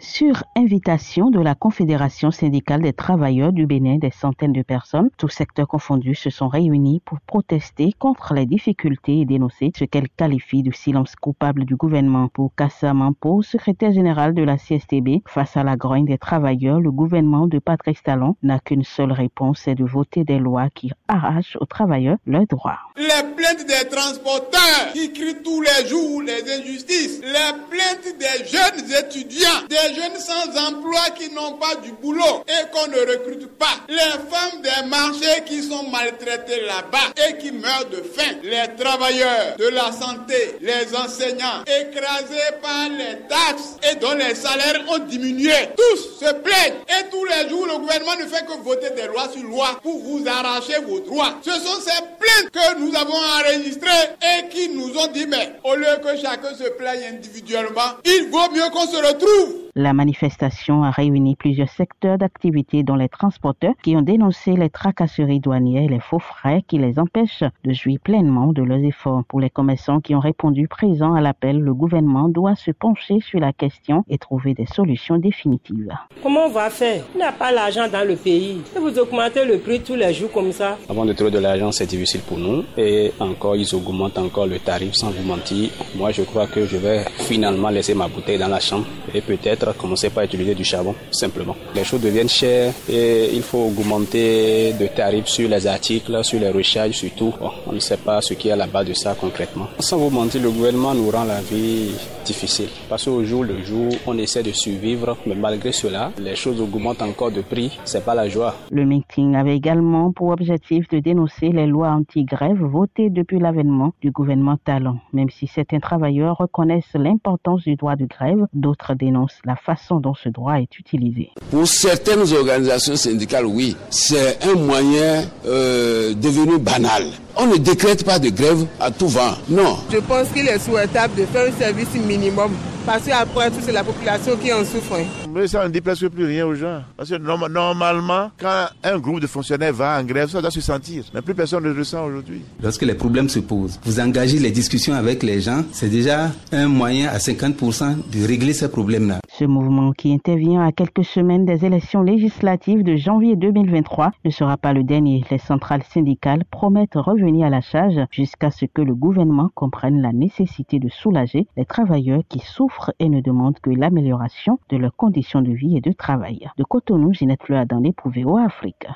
Sur invitation de la Confédération syndicale des travailleurs du Bénin, des centaines de personnes, tous secteurs confondus, se sont réunis pour protester contre les difficultés et dénoncer ce qu'elles qualifient de silence coupable du gouvernement. Pour Kassa Mampo, secrétaire général de la CSTB, face à la grogne des travailleurs, le gouvernement de Patrick Talon n'a qu'une seule réponse, c'est de voter des lois qui arrachent aux travailleurs leurs droits. Les plaintes des transporteurs qui crient tous les jours les injustices, les plaintes des jeunes étudiants, jeunes sans emploi qui n'ont pas du boulot et qu'on ne recrute pas, les femmes des marchés qui sont maltraitées là-bas et qui meurent de faim, les travailleurs de la santé, les enseignants écrasés par les taxes et dont les salaires ont diminué. Tous se plaignent et tous les jours le gouvernement ne fait que voter des lois sur loi pour vous arracher vos droits. Ce sont ces plaintes que nous avons enregistrées et qui nous ont dit mais au lieu que chacun se plaigne individuellement, il vaut mieux qu'on se retrouve la manifestation a réuni plusieurs secteurs d'activité dont les transporteurs qui ont dénoncé les tracasseries douanières et les faux frais qui les empêchent de jouir pleinement de leurs efforts. Pour les commerçants qui ont répondu présents à l'appel, le gouvernement doit se pencher sur la question et trouver des solutions définitives. Comment on va faire? Il n'y a pas l'argent dans le pays. Et vous augmentez le prix tous les jours comme ça. Avant de trouver de l'argent, c'est difficile pour nous. Et encore, ils augmentent encore le tarif sans vous mentir. Moi, je crois que je vais finalement laisser ma bouteille dans la chambre et peut-être commencer par utiliser du charbon, simplement. Les choses deviennent chères et il faut augmenter de tarifs sur les articles, sur les recharges surtout. on ne sait pas ce qui est à la base de ça concrètement. Sans vous mentir, le gouvernement nous rend la vie difficile. Parce qu'au jour le jour, on essaie de survivre, mais malgré cela, les choses augmentent encore de prix. C'est pas la joie. Le meeting avait également pour objectif de dénoncer les lois anti-grève votées depuis l'avènement du gouvernement Talon. Même si certains travailleurs reconnaissent l'importance du droit de grève, d'autres dénoncent la façon dont ce droit est utilisé. Pour certaines organisations syndicales, oui, c'est un moyen euh, devenu banal. On ne décrète pas de grève à tout vent, non. Je pense qu'il est souhaitable de faire un service minimum parce qu'après tout, c'est la population qui en souffre. Mais ça ne dit presque plus rien aux gens. Parce que normalement, quand un groupe de fonctionnaires va en grève, ça doit se sentir. Mais plus personne ne le ressent aujourd'hui. Lorsque les problèmes se posent, vous engagez les discussions avec les gens, c'est déjà un moyen à 50% de régler ces problèmes-là. Ce mouvement qui intervient à quelques semaines des élections législatives de janvier 2023 ne sera pas le dernier. Les centrales syndicales promettent revenir à la charge jusqu'à ce que le gouvernement comprenne la nécessité de soulager les travailleurs qui souffrent et ne demandent que l'amélioration de leurs de vie et de travail. De Cotonou, Ginette Fleur dans l'éprouvé au Afrique.